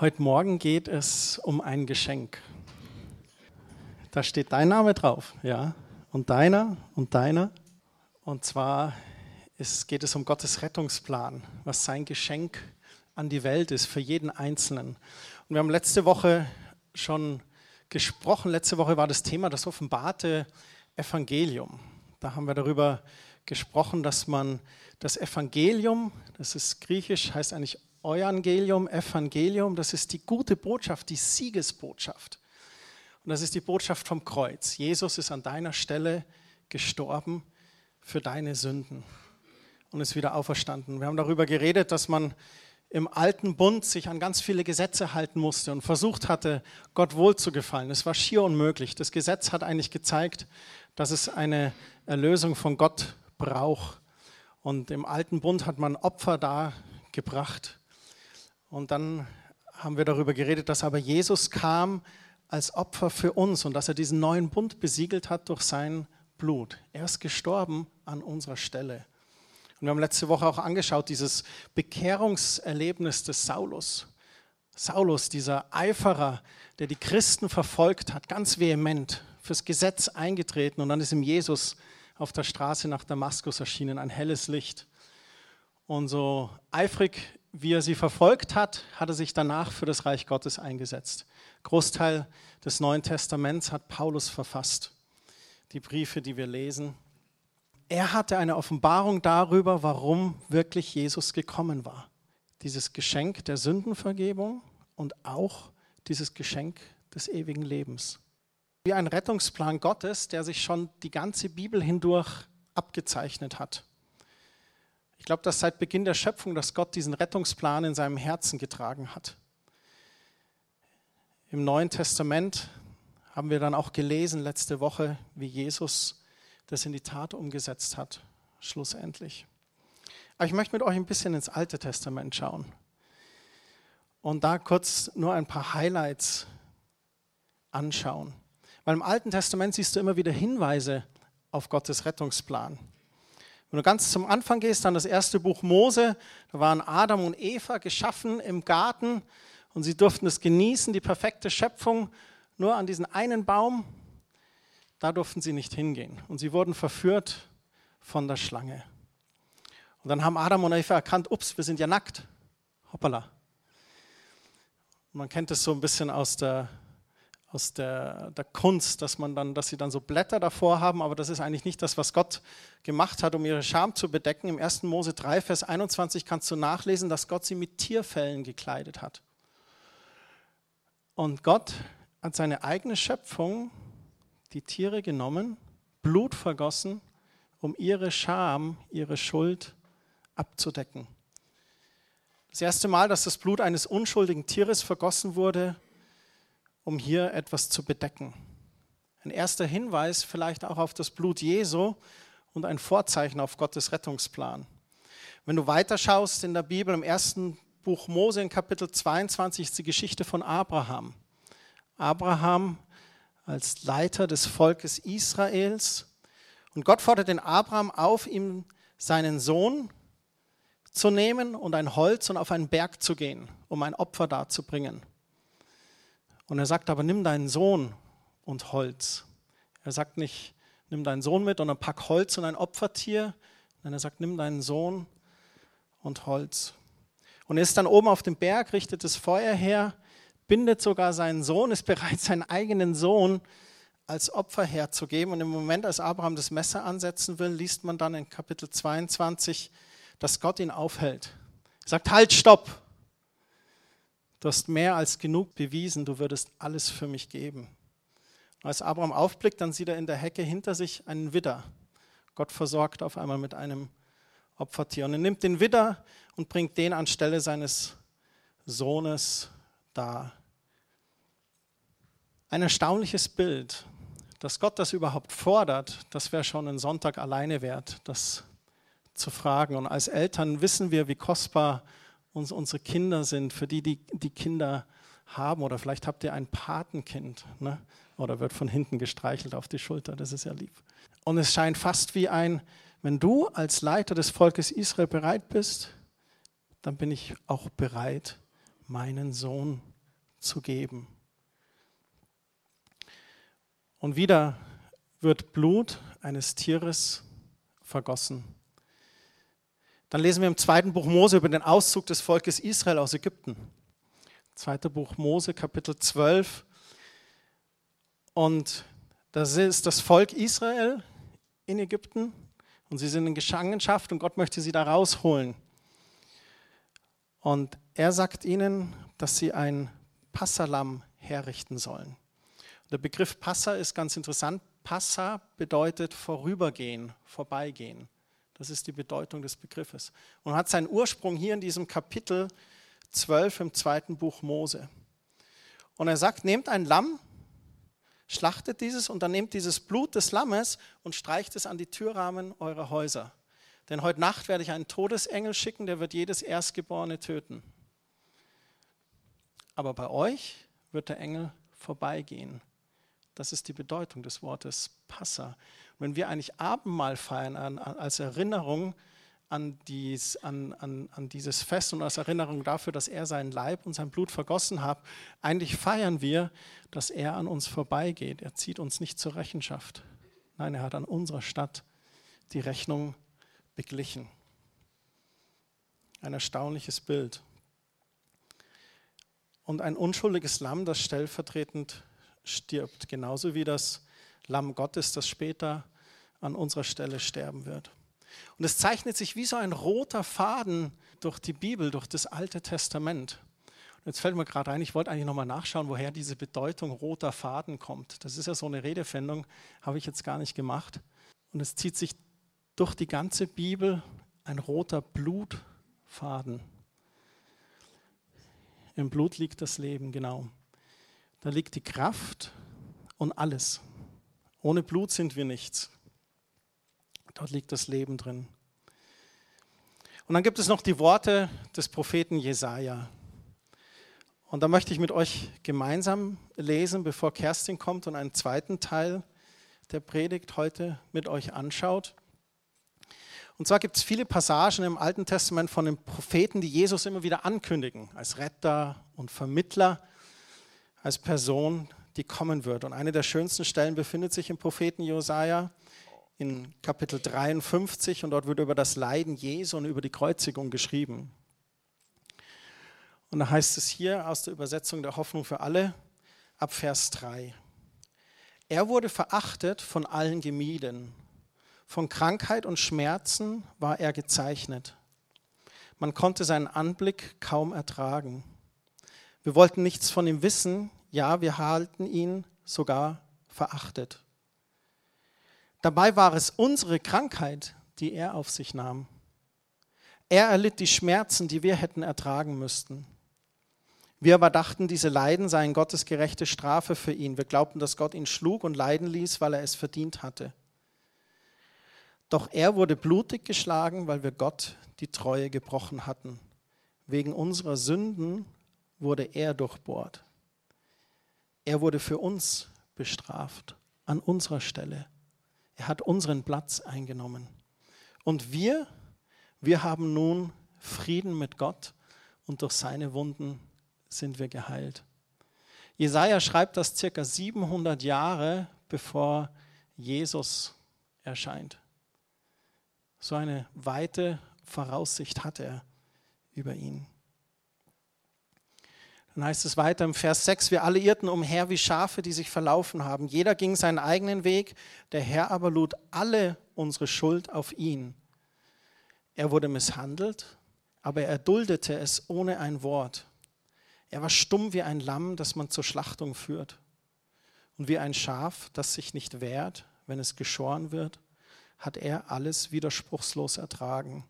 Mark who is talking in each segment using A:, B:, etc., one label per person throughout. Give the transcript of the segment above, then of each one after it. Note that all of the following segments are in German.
A: Heute Morgen geht es um ein Geschenk. Da steht dein Name drauf, ja, und deiner und deiner. Und zwar ist, geht es um Gottes Rettungsplan, was sein Geschenk an die Welt ist für jeden Einzelnen. Und wir haben letzte Woche schon gesprochen. Letzte Woche war das Thema das offenbarte Evangelium. Da haben wir darüber gesprochen, dass man das Evangelium, das ist griechisch, heißt eigentlich Evangelium, Evangelium, das ist die gute Botschaft, die Siegesbotschaft. Und das ist die Botschaft vom Kreuz. Jesus ist an deiner Stelle gestorben für deine Sünden und ist wieder auferstanden. Wir haben darüber geredet, dass man im alten Bund sich an ganz viele Gesetze halten musste und versucht hatte, Gott wohlzugefallen. Es war schier unmöglich. Das Gesetz hat eigentlich gezeigt, dass es eine Erlösung von Gott braucht. Und im alten Bund hat man Opfer dargebracht. Und dann haben wir darüber geredet, dass aber Jesus kam als Opfer für uns und dass er diesen neuen Bund besiegelt hat durch sein Blut. Er ist gestorben an unserer Stelle. Und wir haben letzte Woche auch angeschaut, dieses Bekehrungserlebnis des Saulus. Saulus, dieser Eiferer, der die Christen verfolgt hat, ganz vehement fürs Gesetz eingetreten und dann ist ihm Jesus auf der Straße nach Damaskus erschienen, ein helles Licht. Und so eifrig wie er sie verfolgt hat, hat er sich danach für das Reich Gottes eingesetzt. Großteil des Neuen Testaments hat Paulus verfasst, die Briefe, die wir lesen. Er hatte eine Offenbarung darüber, warum wirklich Jesus gekommen war. Dieses Geschenk der Sündenvergebung und auch dieses Geschenk des ewigen Lebens. Wie ein Rettungsplan Gottes, der sich schon die ganze Bibel hindurch abgezeichnet hat. Ich glaube, dass seit Beginn der Schöpfung, dass Gott diesen Rettungsplan in seinem Herzen getragen hat. Im Neuen Testament haben wir dann auch gelesen letzte Woche, wie Jesus das in die Tat umgesetzt hat, schlussendlich. Aber ich möchte mit euch ein bisschen ins Alte Testament schauen und da kurz nur ein paar Highlights anschauen. Weil im Alten Testament siehst du immer wieder Hinweise auf Gottes Rettungsplan. Wenn du ganz zum Anfang gehst, dann das erste Buch Mose, da waren Adam und Eva geschaffen im Garten und sie durften es genießen, die perfekte Schöpfung, nur an diesen einen Baum, da durften sie nicht hingehen. Und sie wurden verführt von der Schlange. Und dann haben Adam und Eva erkannt, ups, wir sind ja nackt. Hoppala. man kennt es so ein bisschen aus der aus der, der, Kunst, dass, man dann, dass sie dann so Blätter davor haben, aber das ist eigentlich nicht das, was Gott gemacht hat, um ihre Scham zu bedecken. Im 1. Mose 3, Vers 21 kannst du nachlesen, dass Gott sie mit Tierfellen gekleidet hat. Und Gott hat seine eigene Schöpfung, die Tiere genommen, Blut vergossen, um ihre Scham, ihre Schuld abzudecken. Das erste Mal, dass das Blut eines unschuldigen Tieres vergossen wurde, um hier etwas zu bedecken. Ein erster Hinweis vielleicht auch auf das Blut Jesu und ein Vorzeichen auf Gottes Rettungsplan. Wenn du weiterschaust in der Bibel, im ersten Buch Mose in Kapitel 22 ist die Geschichte von Abraham. Abraham als Leiter des Volkes Israels. Und Gott fordert den Abraham auf, ihm seinen Sohn zu nehmen und ein Holz und auf einen Berg zu gehen, um ein Opfer darzubringen. Und er sagt aber, nimm deinen Sohn und Holz. Er sagt nicht, nimm deinen Sohn mit und ein Pack Holz und ein Opfertier. Nein, er sagt, nimm deinen Sohn und Holz. Und er ist dann oben auf dem Berg, richtet das Feuer her, bindet sogar seinen Sohn, ist bereit, seinen eigenen Sohn als Opfer herzugeben. Und im Moment, als Abraham das Messer ansetzen will, liest man dann in Kapitel 22, dass Gott ihn aufhält. Er sagt, halt, stopp, Du hast mehr als genug bewiesen, du würdest alles für mich geben. Und als Abraham aufblickt, dann sieht er in der Hecke hinter sich einen Widder. Gott versorgt auf einmal mit einem Opfertier. Und er nimmt den Widder und bringt den anstelle seines Sohnes dar. Ein erstaunliches Bild. Dass Gott das überhaupt fordert, das wäre schon ein Sonntag alleine wert, das zu fragen. Und als Eltern wissen wir, wie kostbar uns unsere Kinder sind, für die, die die Kinder haben. Oder vielleicht habt ihr ein Patenkind ne? oder wird von hinten gestreichelt auf die Schulter. Das ist ja lieb. Und es scheint fast wie ein, wenn du als Leiter des Volkes Israel bereit bist, dann bin ich auch bereit, meinen Sohn zu geben. Und wieder wird Blut eines Tieres vergossen. Dann lesen wir im zweiten Buch Mose über den Auszug des Volkes Israel aus Ägypten. Zweiter Buch Mose, Kapitel 12. Und das ist das Volk Israel in Ägypten und sie sind in Gefangenschaft und Gott möchte sie da rausholen. Und er sagt ihnen, dass sie ein Passalam herrichten sollen. Der Begriff Passa ist ganz interessant. Passa bedeutet vorübergehen, vorbeigehen. Das ist die Bedeutung des Begriffes. Und hat seinen Ursprung hier in diesem Kapitel 12 im zweiten Buch Mose. Und er sagt, nehmt ein Lamm, schlachtet dieses und dann nehmt dieses Blut des Lammes und streicht es an die Türrahmen eurer Häuser. Denn heute Nacht werde ich einen Todesengel schicken, der wird jedes Erstgeborene töten. Aber bei euch wird der Engel vorbeigehen. Das ist die Bedeutung des Wortes Passa. Wenn wir eigentlich Abendmahl feiern als Erinnerung an, dies, an, an, an dieses Fest und als Erinnerung dafür, dass er seinen Leib und sein Blut vergossen hat, eigentlich feiern wir, dass er an uns vorbeigeht. Er zieht uns nicht zur Rechenschaft. Nein, er hat an unserer Stadt die Rechnung beglichen. Ein erstaunliches Bild. Und ein unschuldiges Lamm, das stellvertretend stirbt, genauso wie das Lamm Gottes, das später an unserer Stelle sterben wird. Und es zeichnet sich wie so ein roter Faden durch die Bibel, durch das Alte Testament. Und jetzt fällt mir gerade ein, ich wollte eigentlich nochmal nachschauen, woher diese Bedeutung roter Faden kommt. Das ist ja so eine Redefindung, habe ich jetzt gar nicht gemacht. Und es zieht sich durch die ganze Bibel ein roter Blutfaden. Im Blut liegt das Leben, genau. Da liegt die Kraft und alles. Ohne Blut sind wir nichts. Dort liegt das Leben drin. Und dann gibt es noch die Worte des Propheten Jesaja. Und da möchte ich mit euch gemeinsam lesen, bevor Kerstin kommt und einen zweiten Teil der Predigt heute mit euch anschaut. Und zwar gibt es viele Passagen im Alten Testament von den Propheten, die Jesus immer wieder ankündigen, als Retter und Vermittler, als Person, die kommen wird. Und eine der schönsten Stellen befindet sich im Propheten Jesaja in Kapitel 53 und dort wird über das Leiden Jesu und über die Kreuzigung geschrieben. Und da heißt es hier aus der Übersetzung der Hoffnung für alle ab Vers 3. Er wurde verachtet von allen gemieden. Von Krankheit und Schmerzen war er gezeichnet. Man konnte seinen Anblick kaum ertragen. Wir wollten nichts von ihm wissen, ja, wir halten ihn sogar verachtet. Dabei war es unsere Krankheit, die er auf sich nahm. Er erlitt die Schmerzen, die wir hätten ertragen müssten. Wir aber dachten, diese Leiden seien Gottes gerechte Strafe für ihn. Wir glaubten, dass Gott ihn schlug und leiden ließ, weil er es verdient hatte. Doch er wurde blutig geschlagen, weil wir Gott die Treue gebrochen hatten. Wegen unserer Sünden wurde er durchbohrt. Er wurde für uns bestraft, an unserer Stelle. Er hat unseren Platz eingenommen. Und wir, wir haben nun Frieden mit Gott und durch seine Wunden sind wir geheilt. Jesaja schreibt das circa 700 Jahre bevor Jesus erscheint. So eine weite Voraussicht hat er über ihn. Dann heißt es weiter im Vers 6, wir alle irrten umher wie Schafe, die sich verlaufen haben. Jeder ging seinen eigenen Weg, der Herr aber lud alle unsere Schuld auf ihn. Er wurde misshandelt, aber er duldete es ohne ein Wort. Er war stumm wie ein Lamm, das man zur Schlachtung führt. Und wie ein Schaf, das sich nicht wehrt, wenn es geschoren wird, hat er alles widerspruchslos ertragen.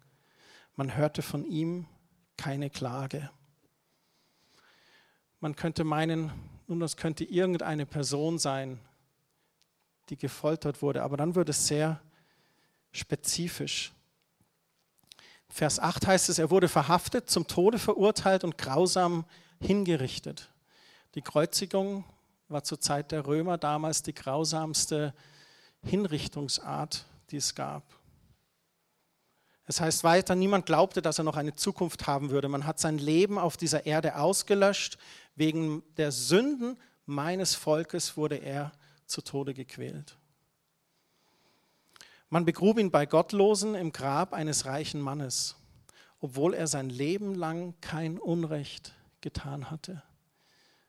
A: Man hörte von ihm keine Klage. Man könnte meinen, nun, das könnte irgendeine Person sein, die gefoltert wurde, aber dann wird es sehr spezifisch. Vers 8 heißt es, er wurde verhaftet, zum Tode verurteilt und grausam hingerichtet. Die Kreuzigung war zur Zeit der Römer damals die grausamste Hinrichtungsart, die es gab. Es heißt weiter, niemand glaubte, dass er noch eine Zukunft haben würde. Man hat sein Leben auf dieser Erde ausgelöscht. Wegen der Sünden meines Volkes wurde er zu Tode gequält. Man begrub ihn bei Gottlosen im Grab eines reichen Mannes, obwohl er sein Leben lang kein Unrecht getan hatte.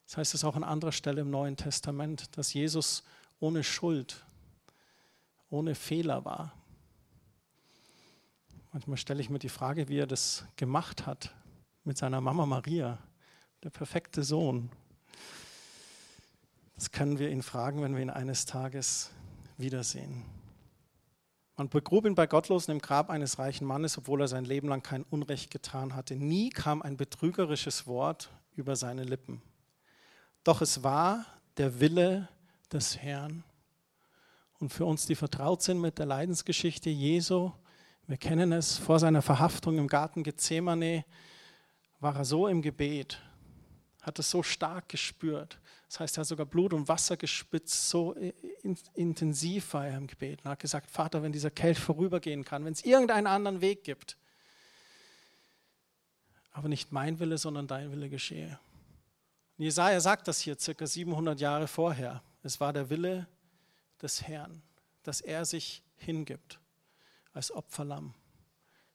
A: Das heißt es auch an anderer Stelle im Neuen Testament, dass Jesus ohne Schuld, ohne Fehler war. Manchmal stelle ich mir die Frage, wie er das gemacht hat mit seiner Mama Maria, der perfekte Sohn. Das können wir ihn fragen, wenn wir ihn eines Tages wiedersehen. Man begrub ihn bei Gottlosen im Grab eines reichen Mannes, obwohl er sein Leben lang kein Unrecht getan hatte. Nie kam ein betrügerisches Wort über seine Lippen. Doch es war der Wille des Herrn. Und für uns, die vertraut sind mit der Leidensgeschichte Jesu, wir kennen es, vor seiner Verhaftung im Garten Gethsemane war er so im Gebet, hat es so stark gespürt. Das heißt, er hat sogar Blut und Wasser gespitzt, so intensiv war er im Gebet und hat gesagt, Vater, wenn dieser Kelch vorübergehen kann, wenn es irgendeinen anderen Weg gibt, aber nicht mein Wille, sondern dein Wille geschehe. Jesaja sagt das hier circa 700 Jahre vorher. Es war der Wille des Herrn, dass er sich hingibt als Opferlamm,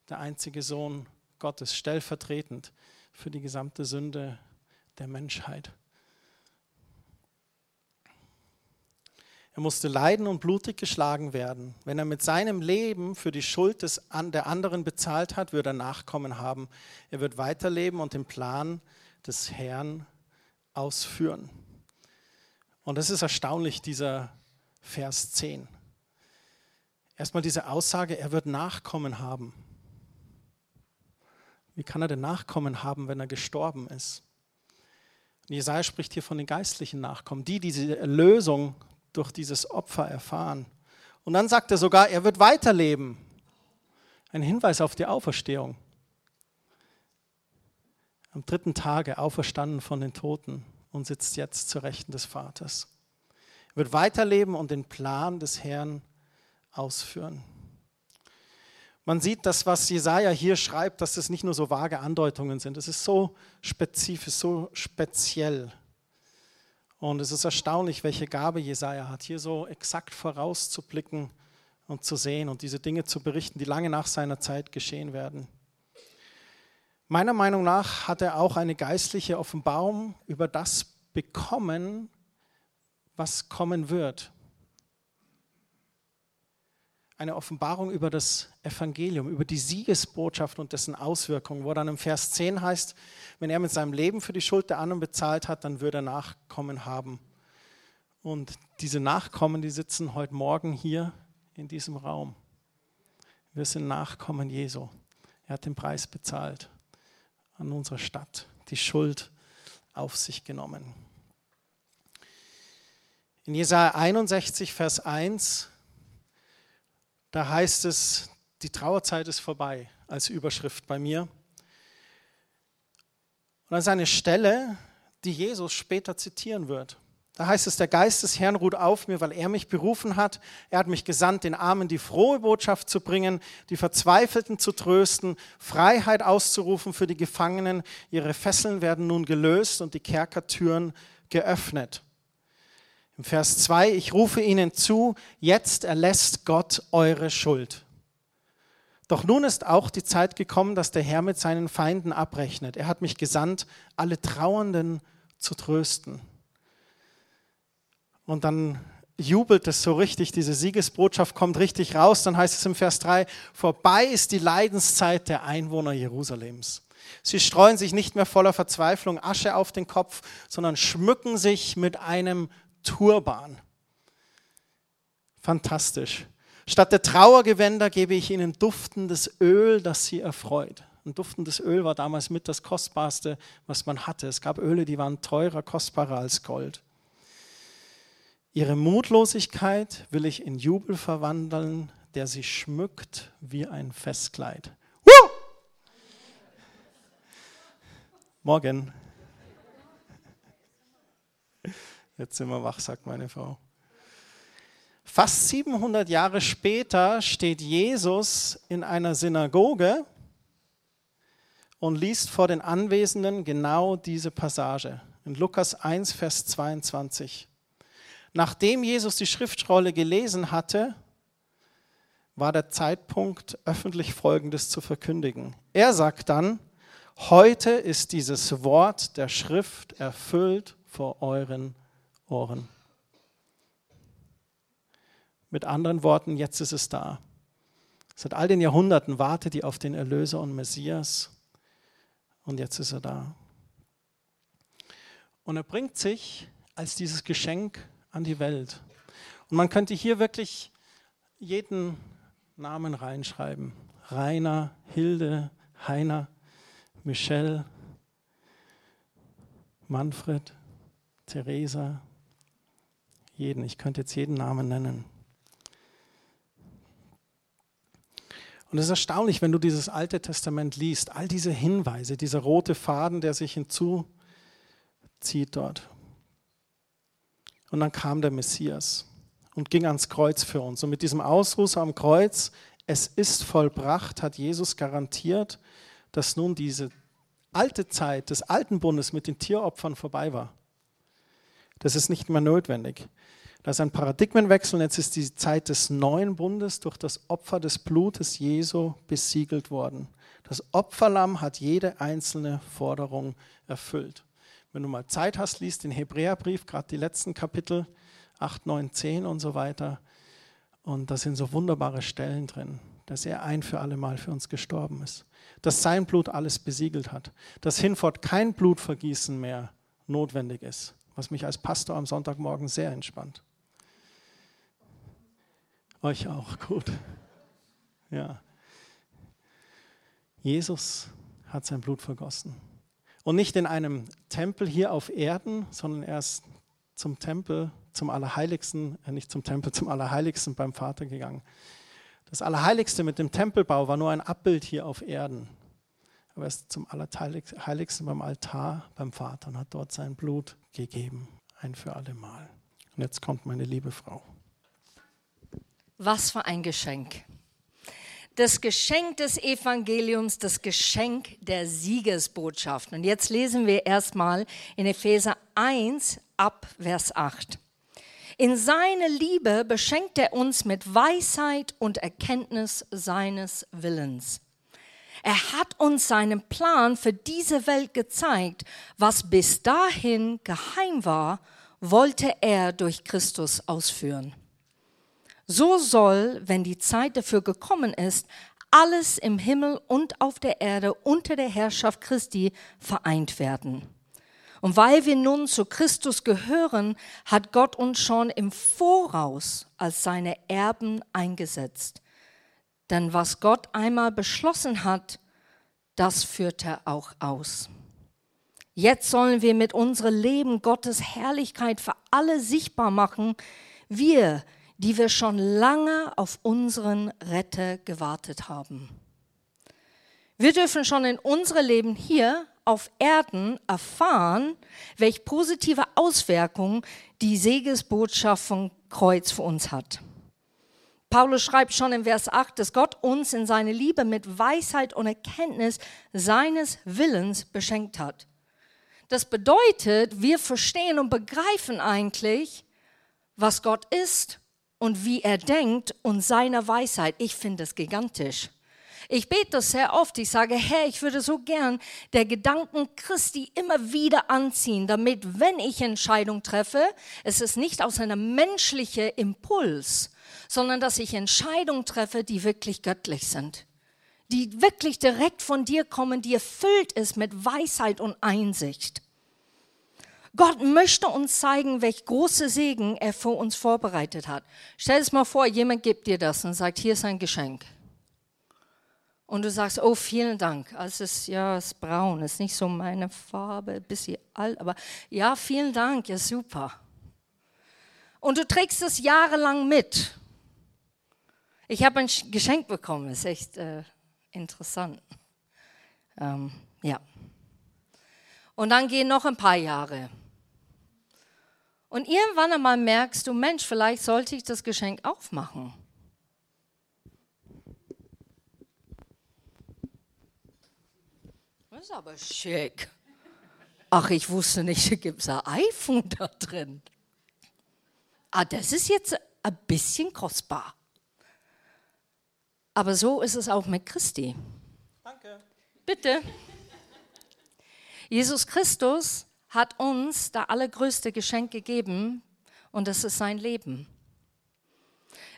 A: der einzige Sohn Gottes, stellvertretend für die gesamte Sünde der Menschheit. Er musste leiden und blutig geschlagen werden. Wenn er mit seinem Leben für die Schuld des, der anderen bezahlt hat, wird er Nachkommen haben. Er wird weiterleben und den Plan des Herrn ausführen. Und das ist erstaunlich, dieser Vers 10. Erstmal diese Aussage, er wird Nachkommen haben. Wie kann er denn Nachkommen haben, wenn er gestorben ist? Und Jesaja spricht hier von den geistlichen Nachkommen, die diese Erlösung durch dieses Opfer erfahren. Und dann sagt er sogar, er wird weiterleben. Ein Hinweis auf die Auferstehung. Am dritten Tage auferstanden von den Toten und sitzt jetzt zur Rechten des Vaters. Er wird weiterleben und den Plan des Herrn ausführen. Man sieht, dass was Jesaja hier schreibt, dass das nicht nur so vage Andeutungen sind. Es ist so spezifisch, so speziell. Und es ist erstaunlich, welche Gabe Jesaja hat, hier so exakt vorauszublicken und zu sehen und diese Dinge zu berichten, die lange nach seiner Zeit geschehen werden. Meiner Meinung nach hat er auch eine geistliche Offenbarung über das bekommen, was kommen wird eine Offenbarung über das Evangelium, über die Siegesbotschaft und dessen Auswirkungen, wo dann im Vers 10 heißt, wenn er mit seinem Leben für die Schuld der anderen bezahlt hat, dann würde er Nachkommen haben. Und diese Nachkommen, die sitzen heute Morgen hier in diesem Raum. Wir sind Nachkommen Jesu. Er hat den Preis bezahlt an unserer Stadt, die Schuld auf sich genommen. In Jesaja 61, Vers 1 da heißt es, die Trauerzeit ist vorbei als Überschrift bei mir. Und das ist eine Stelle, die Jesus später zitieren wird. Da heißt es, der Geist des Herrn ruht auf mir, weil er mich berufen hat. Er hat mich gesandt, den Armen die frohe Botschaft zu bringen, die Verzweifelten zu trösten, Freiheit auszurufen für die Gefangenen. Ihre Fesseln werden nun gelöst und die Kerkertüren geöffnet. Im Vers 2, ich rufe ihnen zu, jetzt erlässt Gott eure Schuld. Doch nun ist auch die Zeit gekommen, dass der Herr mit seinen Feinden abrechnet. Er hat mich gesandt, alle Trauernden zu trösten. Und dann jubelt es so richtig, diese Siegesbotschaft kommt richtig raus. Dann heißt es im Vers 3, vorbei ist die Leidenszeit der Einwohner Jerusalems. Sie streuen sich nicht mehr voller Verzweiflung Asche auf den Kopf, sondern schmücken sich mit einem Turban. Fantastisch. Statt der Trauergewänder gebe ich ihnen duftendes Öl, das sie erfreut. Und duftendes Öl war damals mit das Kostbarste, was man hatte. Es gab Öle, die waren teurer, kostbarer als Gold. Ihre Mutlosigkeit will ich in Jubel verwandeln, der sie schmückt wie ein Festkleid. Woo! Morgen. Jetzt sind wir wach, sagt meine Frau. Fast 700 Jahre später steht Jesus in einer Synagoge und liest vor den Anwesenden genau diese Passage in Lukas 1, Vers 22. Nachdem Jesus die Schriftrolle gelesen hatte, war der Zeitpunkt, öffentlich Folgendes zu verkündigen. Er sagt dann, heute ist dieses Wort der Schrift erfüllt vor euren Ohren. Mit anderen Worten, jetzt ist es da. Seit all den Jahrhunderten wartet ihr auf den Erlöser und Messias und jetzt ist er da. Und er bringt sich als dieses Geschenk an die Welt. Und man könnte hier wirklich jeden Namen reinschreiben. Rainer, Hilde, Heiner, Michelle, Manfred, Theresa, jeden. Ich könnte jetzt jeden Namen nennen. Und es ist erstaunlich, wenn du dieses Alte Testament liest, all diese Hinweise, dieser rote Faden, der sich hinzuzieht dort. Und dann kam der Messias und ging ans Kreuz für uns. Und mit diesem Ausruf am Kreuz, es ist vollbracht, hat Jesus garantiert, dass nun diese alte Zeit des alten Bundes mit den Tieropfern vorbei war. Das ist nicht mehr notwendig. Da ist ein Paradigmenwechsel und jetzt ist die Zeit des neuen Bundes durch das Opfer des Blutes Jesu besiegelt worden. Das Opferlamm hat jede einzelne Forderung erfüllt. Wenn du mal Zeit hast, liest den Hebräerbrief, gerade die letzten Kapitel 8, 9, 10 und so weiter. Und da sind so wunderbare Stellen drin, dass er ein für alle Mal für uns gestorben ist. Dass sein Blut alles besiegelt hat. Dass hinfort kein Blutvergießen mehr notwendig ist. Was mich als Pastor am Sonntagmorgen sehr entspannt. Euch auch, gut. Ja. Jesus hat sein Blut vergossen. Und nicht in einem Tempel hier auf Erden, sondern erst zum Tempel, zum Allerheiligsten, äh nicht zum Tempel, zum Allerheiligsten beim Vater gegangen. Das Allerheiligste mit dem Tempelbau war nur ein Abbild hier auf Erden. Aber er ist zum Allerheiligsten beim Altar beim Vater und hat dort sein Blut gegeben, ein für alle Mal. Und jetzt kommt meine liebe Frau.
B: Was für ein Geschenk. Das Geschenk des Evangeliums, das Geschenk der Siegesbotschaft. Und jetzt lesen wir erstmal in Epheser 1 ab Vers 8. In seine Liebe beschenkt er uns mit Weisheit und Erkenntnis seines Willens. Er hat uns seinen Plan für diese Welt gezeigt. Was bis dahin geheim war, wollte er durch Christus ausführen. So soll, wenn die Zeit dafür gekommen ist, alles im Himmel und auf der Erde unter der Herrschaft Christi vereint werden. Und weil wir nun zu Christus gehören, hat Gott uns schon im Voraus als seine Erben eingesetzt. Denn was Gott einmal beschlossen hat, das führt er auch aus. Jetzt sollen wir mit unserem Leben Gottes Herrlichkeit für alle sichtbar machen. Wir, die wir schon lange auf unseren Retter gewartet haben. Wir dürfen schon in unserem Leben hier auf Erden erfahren, welche positive Auswirkungen die Segesbotschaft von Kreuz für uns hat. Paulus schreibt schon in Vers 8, dass Gott uns in seine Liebe mit Weisheit und Erkenntnis seines Willens beschenkt hat. Das bedeutet, wir verstehen und begreifen eigentlich, was Gott ist und wie er denkt und seine Weisheit. Ich finde es gigantisch. Ich bete das sehr oft. Ich sage, Herr, ich würde so gern der Gedanken Christi immer wieder anziehen, damit, wenn ich Entscheidung treffe, es ist nicht aus einem menschlichen Impuls, sondern dass ich Entscheidungen treffe, die wirklich göttlich sind, die wirklich direkt von dir kommen, die erfüllt ist mit Weisheit und Einsicht. Gott möchte uns zeigen, welch große Segen er für uns vorbereitet hat. Stell es mal vor, jemand gibt dir das und sagt, hier ist ein Geschenk. Und du sagst, oh, vielen Dank. Also es ist ja, es ist braun, ist nicht so meine Farbe, ein bisschen alt, aber ja, vielen Dank, ja, super. Und du trägst es jahrelang mit. Ich habe ein Geschenk bekommen, ist echt äh, interessant. Ähm, ja. Und dann gehen noch ein paar Jahre. Und irgendwann einmal merkst du, Mensch, vielleicht sollte ich das Geschenk aufmachen. Das ist aber schick. Ach, ich wusste nicht, da gibt es ein iPhone da drin. Ah, das ist jetzt ein bisschen kostbar. Aber so ist es auch mit Christi.
A: Danke.
B: Bitte. Jesus Christus hat uns das allergrößte Geschenk gegeben und das ist sein Leben.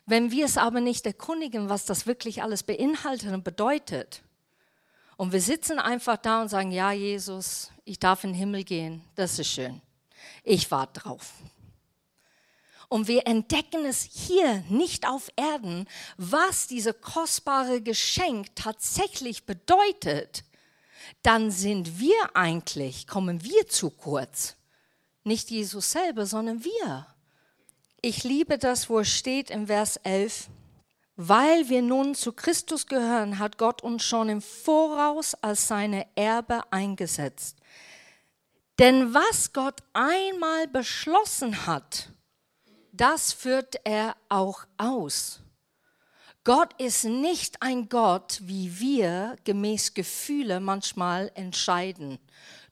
B: Wenn wir es aber nicht erkundigen, was das wirklich alles beinhaltet und bedeutet, und wir sitzen einfach da und sagen, ja Jesus, ich darf in den Himmel gehen, das ist schön, ich warte drauf. Und wir entdecken es hier nicht auf Erden, was dieses kostbare Geschenk tatsächlich bedeutet, dann sind wir eigentlich, kommen wir zu kurz. Nicht Jesus selber, sondern wir. Ich liebe das, wo es steht im Vers 11. Weil wir nun zu Christus gehören, hat Gott uns schon im Voraus als seine Erbe eingesetzt. Denn was Gott einmal beschlossen hat, das führt er auch aus. Gott ist nicht ein Gott, wie wir gemäß Gefühle manchmal entscheiden.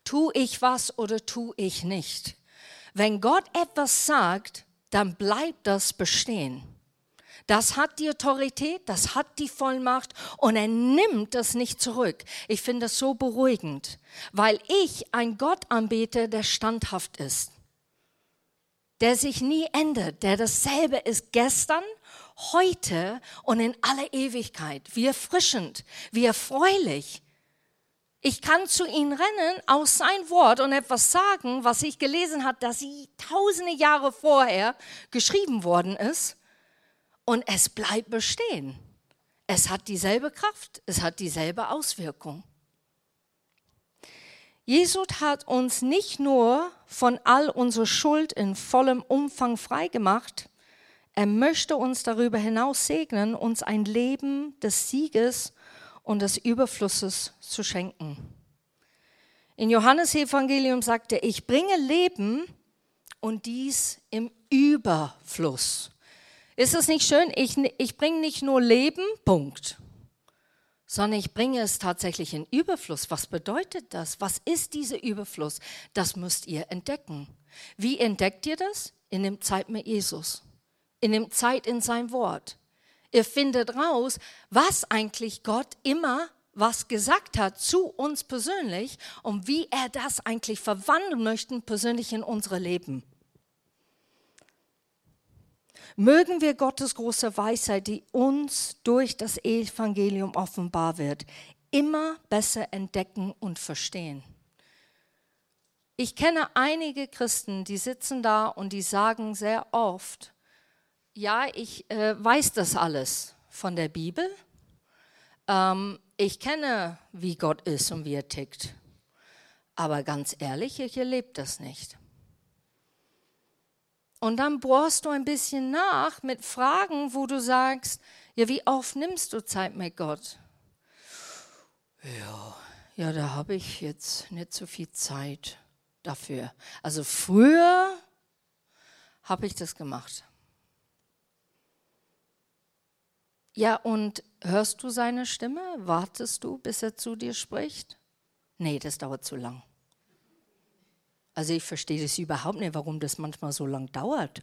B: Tu ich was oder tu ich nicht? Wenn Gott etwas sagt, dann bleibt das bestehen. Das hat die Autorität, das hat die Vollmacht und er nimmt das nicht zurück. Ich finde das so beruhigend, weil ich ein Gott anbete, der standhaft ist, der sich nie ändert, der dasselbe ist gestern, heute und in aller Ewigkeit, wie erfrischend, wie erfreulich. Ich kann zu ihm rennen aus sein Wort und etwas sagen, was ich gelesen habe, dass sie tausende Jahre vorher geschrieben worden ist und es bleibt bestehen. Es hat dieselbe Kraft, es hat dieselbe Auswirkung. Jesus hat uns nicht nur von all unserer Schuld in vollem Umfang freigemacht, er möchte uns darüber hinaus segnen, uns ein Leben des Sieges und des Überflusses zu schenken. In Johannes Evangelium sagte er, ich bringe Leben und dies im Überfluss. Ist es nicht schön? Ich, ich bringe nicht nur Leben, Punkt, sondern ich bringe es tatsächlich in Überfluss. Was bedeutet das? Was ist dieser Überfluss? Das müsst ihr entdecken. Wie entdeckt ihr das? In dem Zeit mit Jesus in dem Zeit in sein Wort. Ihr findet raus, was eigentlich Gott immer was gesagt hat zu uns persönlich und wie er das eigentlich verwandeln möchte persönlich in unsere Leben. Mögen wir Gottes große Weisheit, die uns durch das Evangelium offenbar wird, immer besser entdecken und verstehen. Ich kenne einige Christen, die sitzen da und die sagen sehr oft, ja, ich äh, weiß das alles von der Bibel. Ähm, ich kenne, wie Gott ist und wie er tickt. Aber ganz ehrlich, ich erlebe das nicht. Und dann bohrst du ein bisschen nach mit Fragen, wo du sagst, ja, wie oft nimmst du Zeit mit Gott? Ja, ja, da habe ich jetzt nicht so viel Zeit dafür. Also früher habe ich das gemacht. Ja, und hörst du seine Stimme? Wartest du, bis er zu dir spricht? Nee, das dauert zu lang. Also ich verstehe das überhaupt nicht, warum das manchmal so lang dauert.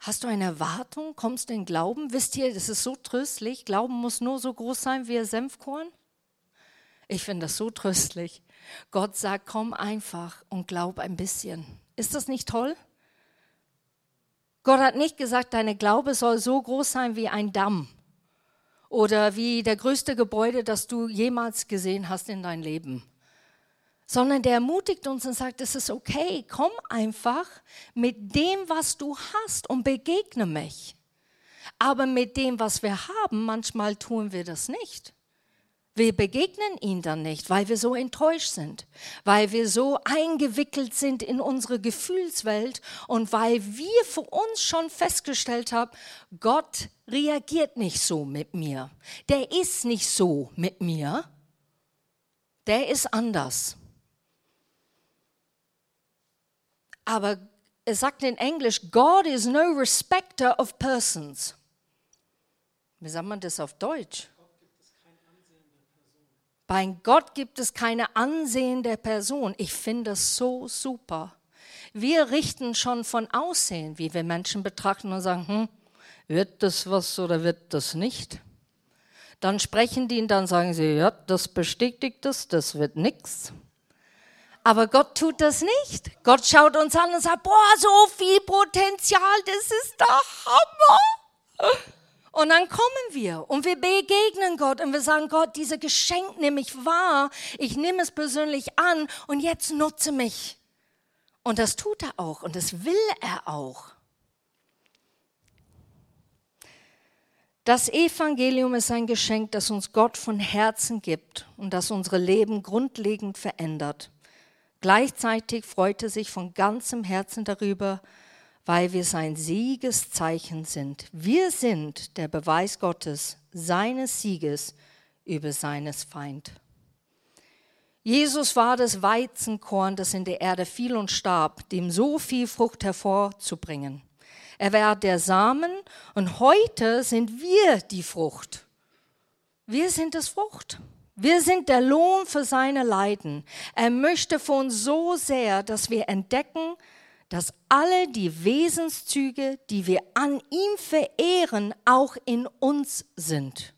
B: Hast du eine Erwartung? Kommst du in Glauben? Wisst ihr, das ist so tröstlich. Glauben muss nur so groß sein wie ein Senfkorn. Ich finde das so tröstlich. Gott sagt, komm einfach und glaub ein bisschen. Ist das nicht toll? Gott hat nicht gesagt, deine Glaube soll so groß sein wie ein Damm oder wie der größte Gebäude, das du jemals gesehen hast in dein Leben. Sondern der ermutigt uns und sagt, es ist okay, komm einfach mit dem, was du hast und begegne mich. Aber mit dem, was wir haben, manchmal tun wir das nicht. Wir begegnen ihn dann nicht, weil wir so enttäuscht sind, weil wir so eingewickelt sind in unsere Gefühlswelt und weil wir für uns schon festgestellt haben, Gott reagiert nicht so mit mir. Der ist nicht so mit mir. Der ist anders. Aber es sagt in Englisch, God is no respecter of persons. Wie sagt man das auf Deutsch? Bei Gott gibt es keine Ansehen der Person. Ich finde das so super. Wir richten schon von Aussehen, wie wir Menschen betrachten und sagen, hm, wird das was oder wird das nicht? Dann sprechen die und dann sagen sie, ja, das bestätigt es, das wird nichts. Aber Gott tut das nicht. Gott schaut uns an und sagt, boah, so viel Potenzial, das ist der Hammer. Und dann kommen wir und wir begegnen Gott und wir sagen, Gott, dieses Geschenk nehme ich wahr, ich nehme es persönlich an und jetzt nutze mich. Und das tut er auch und das will er auch. Das Evangelium ist ein Geschenk, das uns Gott von Herzen gibt und das unsere Leben grundlegend verändert. Gleichzeitig freut er sich von ganzem Herzen darüber, weil wir sein Siegeszeichen sind. Wir sind der Beweis Gottes, seines Sieges über seines Feind. Jesus war das Weizenkorn, das in der Erde fiel und starb, dem so viel Frucht hervorzubringen. Er war der Samen und heute sind wir die Frucht. Wir sind das Frucht. Wir sind der Lohn für seine Leiden. Er möchte von uns so sehr, dass wir entdecken, dass alle die Wesenszüge, die wir an ihm verehren, auch in uns sind.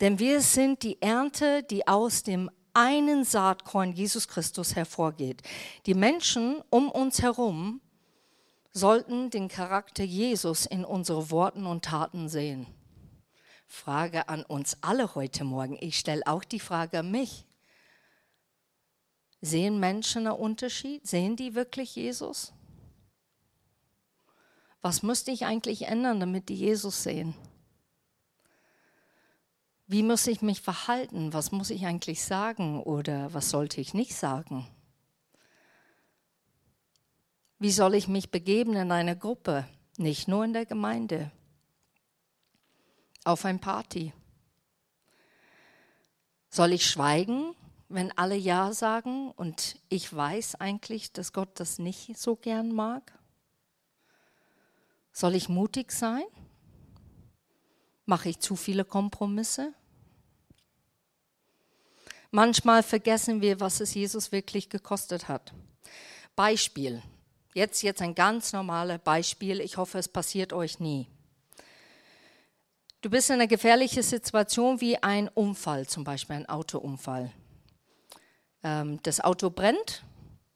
B: Denn wir sind die Ernte, die aus dem einen Saatkorn Jesus Christus hervorgeht. Die Menschen um uns herum sollten den Charakter Jesus in unsere Worten und Taten sehen. Frage an uns alle heute Morgen. Ich stelle auch die Frage an mich. Sehen Menschen einen Unterschied? Sehen die wirklich Jesus? Was müsste ich eigentlich ändern, damit die Jesus sehen? Wie muss ich mich verhalten? Was muss ich eigentlich sagen oder was sollte ich nicht sagen? Wie soll ich mich begeben in eine Gruppe, nicht nur in der Gemeinde, auf ein Party? Soll ich schweigen wenn alle Ja sagen und ich weiß eigentlich, dass Gott das nicht so gern mag? Soll ich mutig sein? Mache ich zu viele Kompromisse? Manchmal vergessen wir, was es Jesus wirklich gekostet hat. Beispiel. Jetzt, jetzt ein ganz normales Beispiel. Ich hoffe, es passiert euch nie. Du bist in einer gefährlichen Situation wie ein Unfall, zum Beispiel ein Autounfall. Ähm, das Auto brennt,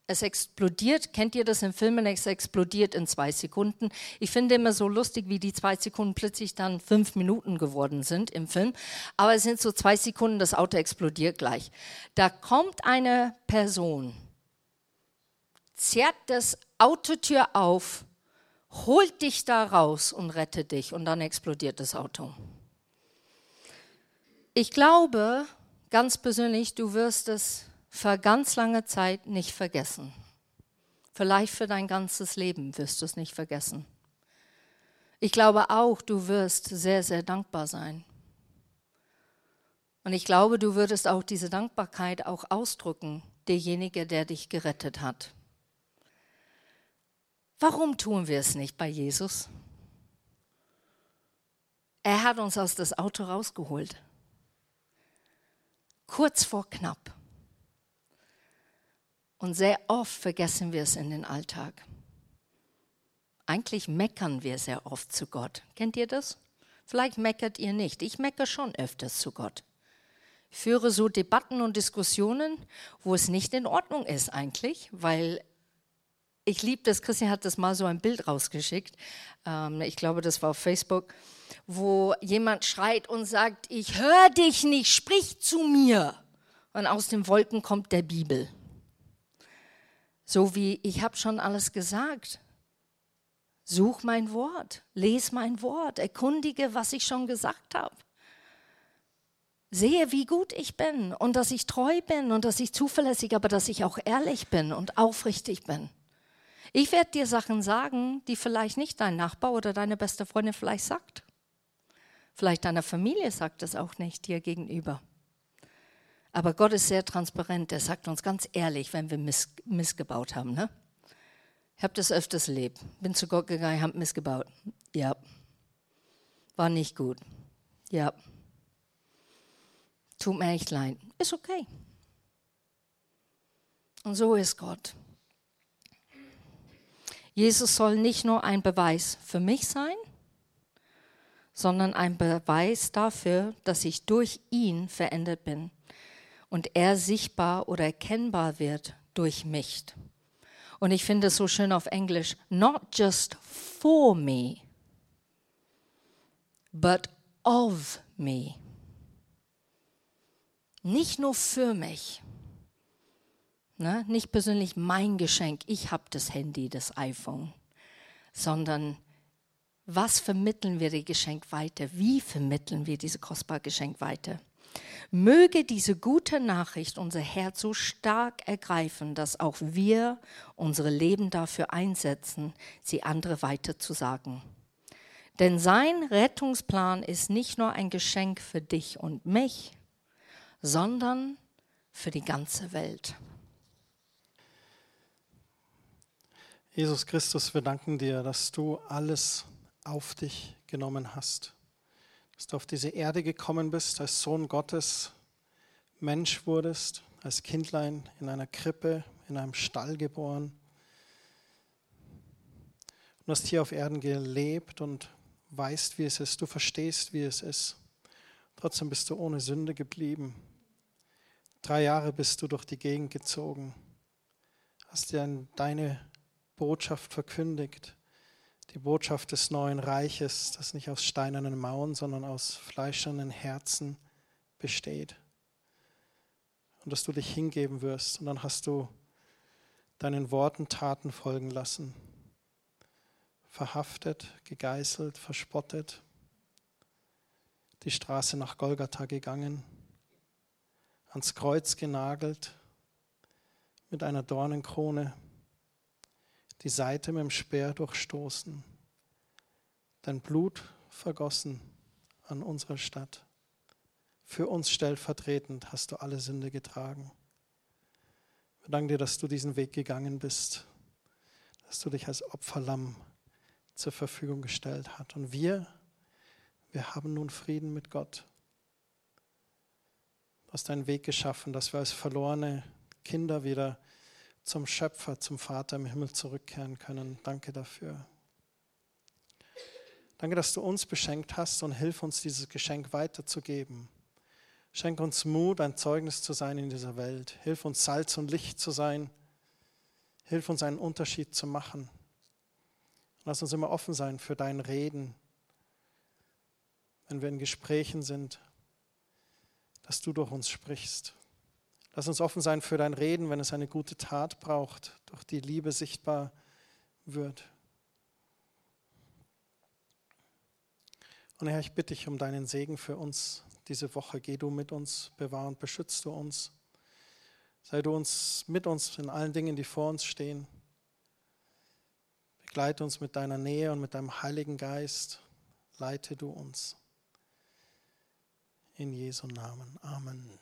B: es explodiert. Kennt ihr das in Filmen? Es explodiert in zwei Sekunden. Ich finde immer so lustig, wie die zwei Sekunden plötzlich dann fünf Minuten geworden sind im Film. Aber es sind so zwei Sekunden, das Auto explodiert gleich. Da kommt eine Person, zerrt das Autotür auf, holt dich da raus und rettet dich und dann explodiert das Auto. Ich glaube, ganz persönlich, du wirst es für ganz lange Zeit nicht vergessen. Vielleicht für dein ganzes Leben wirst du es nicht vergessen. Ich glaube auch, du wirst sehr, sehr dankbar sein. Und ich glaube, du würdest auch diese Dankbarkeit auch ausdrücken, derjenige, der dich gerettet hat. Warum tun wir es nicht bei Jesus? Er hat uns aus das Auto rausgeholt. Kurz vor knapp. Und sehr oft vergessen wir es in den Alltag. Eigentlich meckern wir sehr oft zu Gott. Kennt ihr das? Vielleicht meckert ihr nicht. Ich meckere schon öfters zu Gott. Ich führe so Debatten und Diskussionen, wo es nicht in Ordnung ist eigentlich, weil ich liebe das. Christian hat das mal so ein Bild rausgeschickt. Ähm, ich glaube, das war auf Facebook, wo jemand schreit und sagt: Ich höre dich nicht, sprich zu mir. Und aus den Wolken kommt der Bibel. So wie ich habe schon alles gesagt. Such mein Wort, les mein Wort, erkundige, was ich schon gesagt habe. Sehe, wie gut ich bin und dass ich treu bin und dass ich zuverlässig, aber dass ich auch ehrlich bin und aufrichtig bin. Ich werde dir Sachen sagen, die vielleicht nicht dein Nachbar oder deine beste Freundin vielleicht sagt. Vielleicht deine Familie sagt es auch nicht dir gegenüber. Aber Gott ist sehr transparent. Er sagt uns ganz ehrlich, wenn wir miss, missgebaut haben. Ne? Ich habe das öfters erlebt. Bin zu Gott gegangen, habe missgebaut. Ja. War nicht gut. Ja. Tut mir echt leid. Ist okay. Und so ist Gott. Jesus soll nicht nur ein Beweis für mich sein, sondern ein Beweis dafür, dass ich durch ihn verändert bin und er sichtbar oder erkennbar wird durch mich. Und ich finde es so schön auf Englisch, not just for me, but of me. Nicht nur für mich, ne? nicht persönlich mein Geschenk, ich habe das Handy, das iPhone, sondern was vermitteln wir das Geschenk weiter? Wie vermitteln wir dieses kostbare Geschenk weiter? Möge diese gute Nachricht unser Herz so stark ergreifen, dass auch wir unsere Leben dafür einsetzen, sie andere weiterzusagen. Denn sein Rettungsplan ist nicht nur ein Geschenk für dich und mich, sondern für die ganze Welt.
A: Jesus Christus, wir danken dir, dass du alles auf dich genommen hast. Dass du auf diese Erde gekommen bist, als Sohn Gottes, Mensch wurdest, als Kindlein in einer Krippe, in einem Stall geboren. Du hast hier auf Erden gelebt und weißt, wie es ist. Du verstehst, wie es ist. Trotzdem bist du ohne Sünde geblieben. Drei Jahre bist du durch die Gegend gezogen, hast dir deine Botschaft verkündigt die Botschaft des neuen Reiches, das nicht aus steinernen Mauern, sondern aus fleischernen Herzen besteht. Und dass du dich hingeben wirst. Und dann hast du deinen Worten Taten folgen lassen. Verhaftet, gegeißelt, verspottet, die Straße nach Golgatha gegangen, ans Kreuz genagelt, mit einer Dornenkrone die Seite mit dem Speer durchstoßen, dein Blut vergossen an unserer Stadt. Für uns stellvertretend hast du alle Sünde getragen. Wir danken dir, dass du diesen Weg gegangen bist, dass du dich als Opferlamm zur Verfügung gestellt hast. Und wir, wir haben nun Frieden mit Gott. Du hast einen Weg geschaffen, dass wir als verlorene Kinder wieder zum Schöpfer, zum Vater im Himmel zurückkehren können. Danke dafür. Danke, dass du uns beschenkt hast und hilf uns, dieses Geschenk weiterzugeben. Schenk uns Mut, ein Zeugnis zu sein in dieser Welt. Hilf uns, Salz und Licht zu sein. Hilf uns, einen Unterschied zu machen. Lass uns immer offen sein für dein Reden, wenn wir in Gesprächen sind, dass du durch uns sprichst. Lass uns offen sein für dein Reden, wenn es eine gute Tat braucht, durch die Liebe sichtbar wird. Und Herr, ich bitte dich um deinen Segen für uns diese Woche. Geh du mit uns, bewahr und beschützt du uns. Sei du uns mit uns in allen Dingen, die vor uns stehen. Begleite uns mit deiner Nähe und mit deinem Heiligen Geist. Leite du uns. In Jesu Namen. Amen.